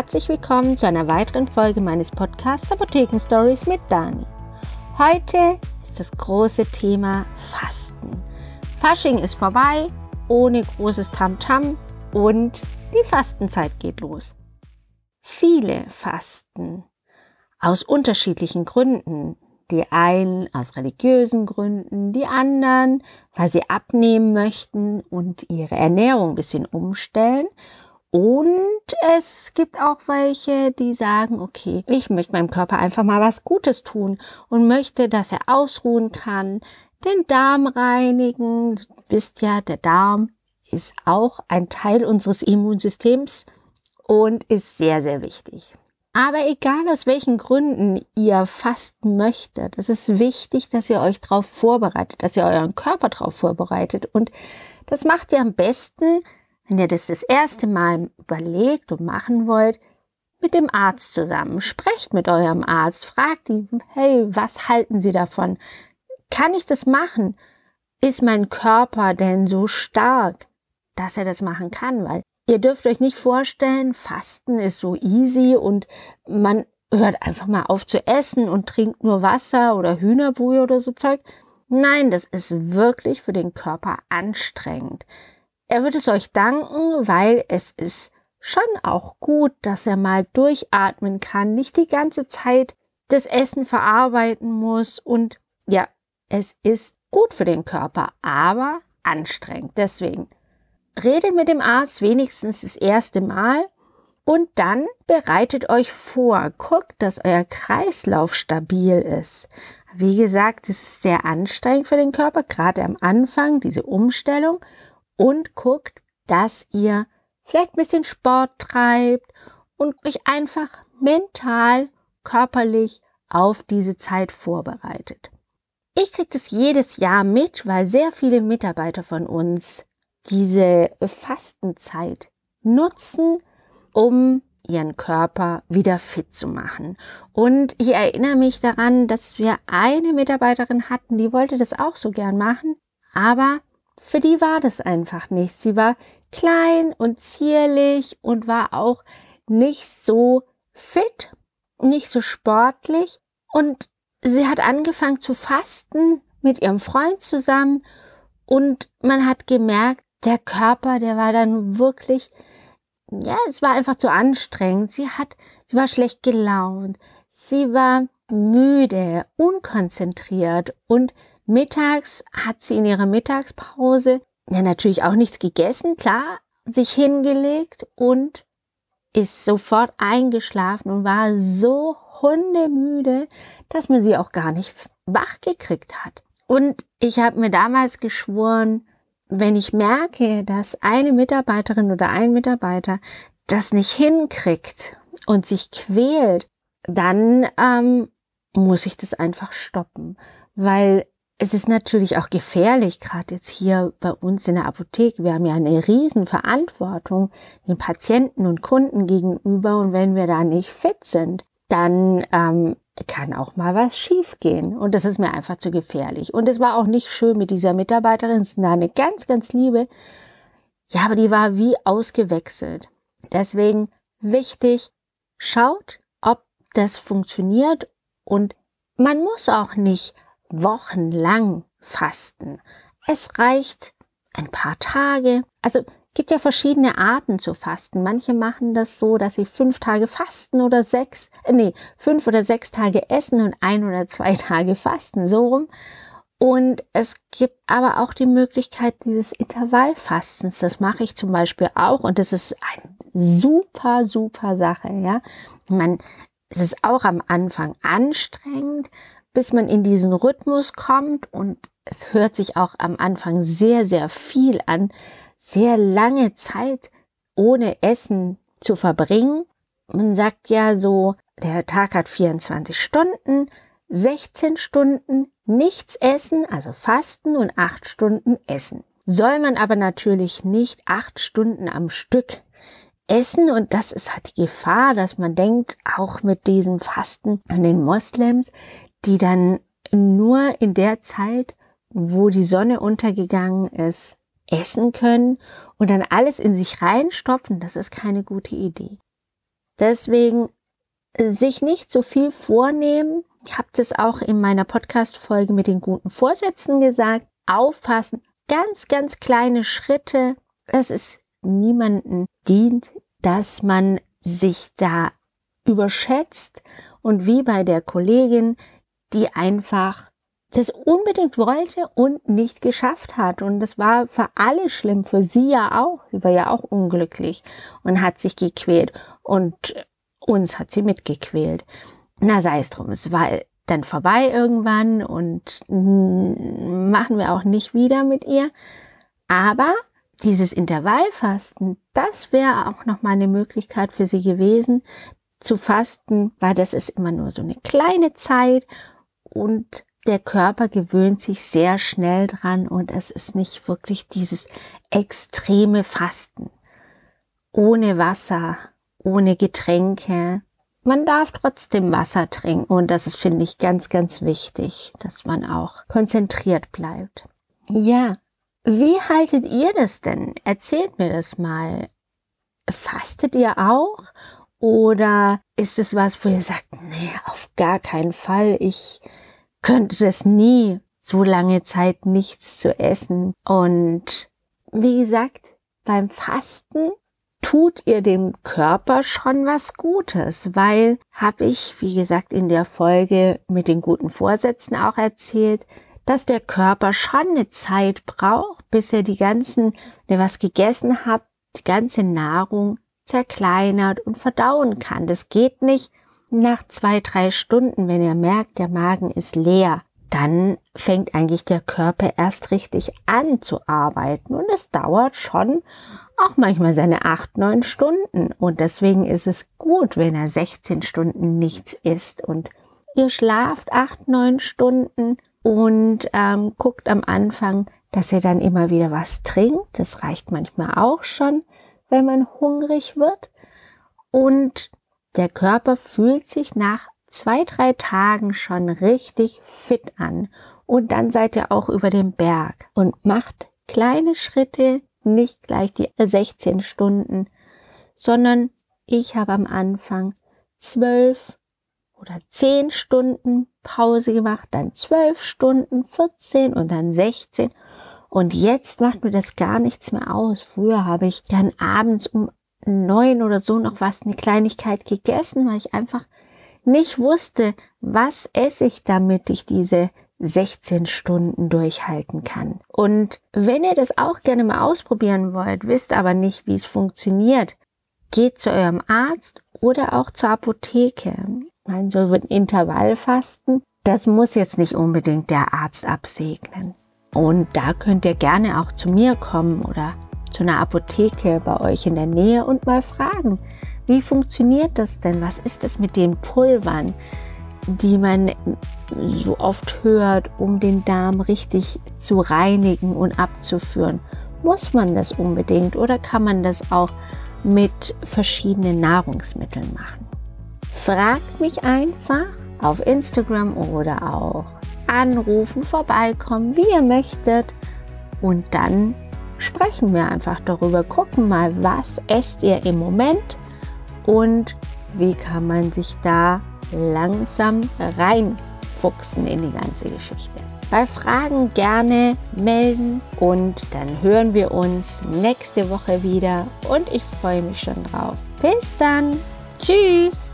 Herzlich willkommen zu einer weiteren Folge meines Podcasts Apotheken Stories mit Dani. Heute ist das große Thema Fasten. Fasching ist vorbei, ohne großes Tamtam -Tam und die Fastenzeit geht los. Viele fasten aus unterschiedlichen Gründen. Die einen aus religiösen Gründen, die anderen, weil sie abnehmen möchten und ihre Ernährung ein bisschen umstellen. Und es gibt auch welche, die sagen, okay, ich möchte meinem Körper einfach mal was Gutes tun und möchte, dass er ausruhen kann, den Darm reinigen. Du wisst ja, der Darm ist auch ein Teil unseres Immunsystems und ist sehr, sehr wichtig. Aber egal aus welchen Gründen ihr fasten möchtet, es ist wichtig, dass ihr euch darauf vorbereitet, dass ihr euren Körper darauf vorbereitet. Und das macht ihr am besten, wenn ihr das das erste Mal überlegt und machen wollt, mit dem Arzt zusammen. Sprecht mit eurem Arzt, fragt ihn, hey, was halten Sie davon? Kann ich das machen? Ist mein Körper denn so stark, dass er das machen kann? Weil Ihr dürft euch nicht vorstellen, Fasten ist so easy und man hört einfach mal auf zu essen und trinkt nur Wasser oder Hühnerbrühe oder so Zeug. Nein, das ist wirklich für den Körper anstrengend. Er wird es euch danken, weil es ist schon auch gut, dass er mal durchatmen kann, nicht die ganze Zeit das Essen verarbeiten muss und ja, es ist gut für den Körper, aber anstrengend. Deswegen redet mit dem Arzt wenigstens das erste Mal und dann bereitet euch vor, guckt, dass euer Kreislauf stabil ist. Wie gesagt, es ist sehr anstrengend für den Körper, gerade am Anfang, diese Umstellung. Und guckt, dass ihr vielleicht ein bisschen Sport treibt und euch einfach mental, körperlich auf diese Zeit vorbereitet. Ich kriege das jedes Jahr mit, weil sehr viele Mitarbeiter von uns diese Fastenzeit nutzen, um ihren Körper wieder fit zu machen. Und ich erinnere mich daran, dass wir eine Mitarbeiterin hatten, die wollte das auch so gern machen, aber für die war das einfach nicht. Sie war klein und zierlich und war auch nicht so fit, nicht so sportlich und sie hat angefangen zu fasten mit ihrem Freund zusammen und man hat gemerkt, der Körper, der war dann wirklich, ja, es war einfach zu anstrengend. Sie hat, sie war schlecht gelaunt. Sie war müde, unkonzentriert und mittags hat sie in ihrer Mittagspause ja natürlich auch nichts gegessen, klar, sich hingelegt und ist sofort eingeschlafen und war so hundemüde, dass man sie auch gar nicht wach gekriegt hat. Und ich habe mir damals geschworen, wenn ich merke, dass eine Mitarbeiterin oder ein Mitarbeiter das nicht hinkriegt und sich quält, dann ähm, muss ich das einfach stoppen, weil es ist natürlich auch gefährlich, gerade jetzt hier bei uns in der Apotheke. Wir haben ja eine riesen Verantwortung den Patienten und Kunden gegenüber und wenn wir da nicht fit sind, dann ähm, kann auch mal was schiefgehen. Und das ist mir einfach zu gefährlich. Und es war auch nicht schön mit dieser Mitarbeiterin. Es war eine ganz, ganz liebe. Ja, aber die war wie ausgewechselt. Deswegen wichtig, schaut, ob das funktioniert. Und man muss auch nicht wochenlang fasten. Es reicht ein paar Tage. Also gibt ja verschiedene Arten zu fasten. Manche machen das so, dass sie fünf Tage fasten oder sechs, äh, nee, fünf oder sechs Tage essen und ein oder zwei Tage fasten, so rum. Und es gibt aber auch die Möglichkeit dieses Intervallfastens. Das mache ich zum Beispiel auch und das ist eine super, super Sache, ja. Man, es ist auch am Anfang anstrengend, bis man in diesen Rhythmus kommt und es hört sich auch am Anfang sehr, sehr viel an, sehr lange Zeit ohne Essen zu verbringen. Man sagt ja so, der Tag hat 24 Stunden, 16 Stunden nichts essen, also fasten und 8 Stunden essen. Soll man aber natürlich nicht 8 Stunden am Stück essen und das ist halt die Gefahr, dass man denkt, auch mit diesem Fasten an den Moslems, die dann nur in der Zeit, wo die Sonne untergegangen ist, essen können und dann alles in sich reinstopfen, das ist keine gute Idee. Deswegen sich nicht so viel vornehmen. Ich habe das auch in meiner Podcast-Folge mit den guten Vorsätzen gesagt. Aufpassen, ganz, ganz kleine Schritte. Es ist niemanden dient, dass man sich da überschätzt und wie bei der Kollegin, die einfach das unbedingt wollte und nicht geschafft hat. Und das war für alle schlimm, für sie ja auch. Sie war ja auch unglücklich und hat sich gequält. Und uns hat sie mitgequält. Na, sei es drum. Es war dann vorbei irgendwann und machen wir auch nicht wieder mit ihr. Aber dieses Intervallfasten, das wäre auch noch mal eine Möglichkeit für sie gewesen zu fasten, weil das ist immer nur so eine kleine Zeit und der Körper gewöhnt sich sehr schnell dran und es ist nicht wirklich dieses extreme Fasten. Ohne Wasser, ohne Getränke. Man darf trotzdem Wasser trinken und das ist, finde ich, ganz, ganz wichtig, dass man auch konzentriert bleibt. Ja, wie haltet ihr das denn? Erzählt mir das mal. Fastet ihr auch? Oder ist es was, wo ihr sagt, nee, auf gar keinen Fall, ich könnte das nie, so lange Zeit nichts zu essen. Und wie gesagt, beim Fasten tut ihr dem Körper schon was Gutes, weil habe ich, wie gesagt, in der Folge mit den guten Vorsätzen auch erzählt, dass der Körper schon eine Zeit braucht, bis er die ganzen, wenn ihr was gegessen habt, die ganze Nahrung zerkleinert und verdauen kann. Das geht nicht nach zwei, drei Stunden, wenn ihr merkt, der Magen ist leer. Dann fängt eigentlich der Körper erst richtig an zu arbeiten und es dauert schon auch manchmal seine acht, neun Stunden. Und deswegen ist es gut, wenn er 16 Stunden nichts isst und ihr schlaft acht, neun Stunden und ähm, guckt am Anfang, dass ihr dann immer wieder was trinkt. Das reicht manchmal auch schon, wenn man hungrig wird. Und der Körper fühlt sich nach zwei, drei Tagen schon richtig fit an. Und dann seid ihr auch über den Berg und macht kleine Schritte, nicht gleich die 16 Stunden, sondern ich habe am Anfang zwölf oder zehn Stunden Pause gemacht, dann zwölf Stunden, 14 und dann 16. Und jetzt macht mir das gar nichts mehr aus. Früher habe ich dann abends um neun oder so noch was, eine Kleinigkeit gegessen, weil ich einfach nicht wusste, was esse ich, damit ich diese 16 Stunden durchhalten kann. Und wenn ihr das auch gerne mal ausprobieren wollt, wisst aber nicht, wie es funktioniert, geht zu eurem Arzt oder auch zur Apotheke. Mein so ein Intervallfasten, das muss jetzt nicht unbedingt der Arzt absegnen. Und da könnt ihr gerne auch zu mir kommen oder zu einer Apotheke bei euch in der Nähe und mal fragen, wie funktioniert das denn? Was ist es mit den Pulvern? die man so oft hört, um den Darm richtig zu reinigen und abzuführen. Muss man das unbedingt oder kann man das auch mit verschiedenen Nahrungsmitteln machen? Fragt mich einfach auf Instagram oder auch anrufen, vorbeikommen, wie ihr möchtet. Und dann sprechen wir einfach darüber. Gucken mal, was esst ihr im Moment und wie kann man sich da langsam reinfuchsen in die ganze Geschichte. Bei Fragen gerne melden und dann hören wir uns nächste Woche wieder und ich freue mich schon drauf. Bis dann. Tschüss.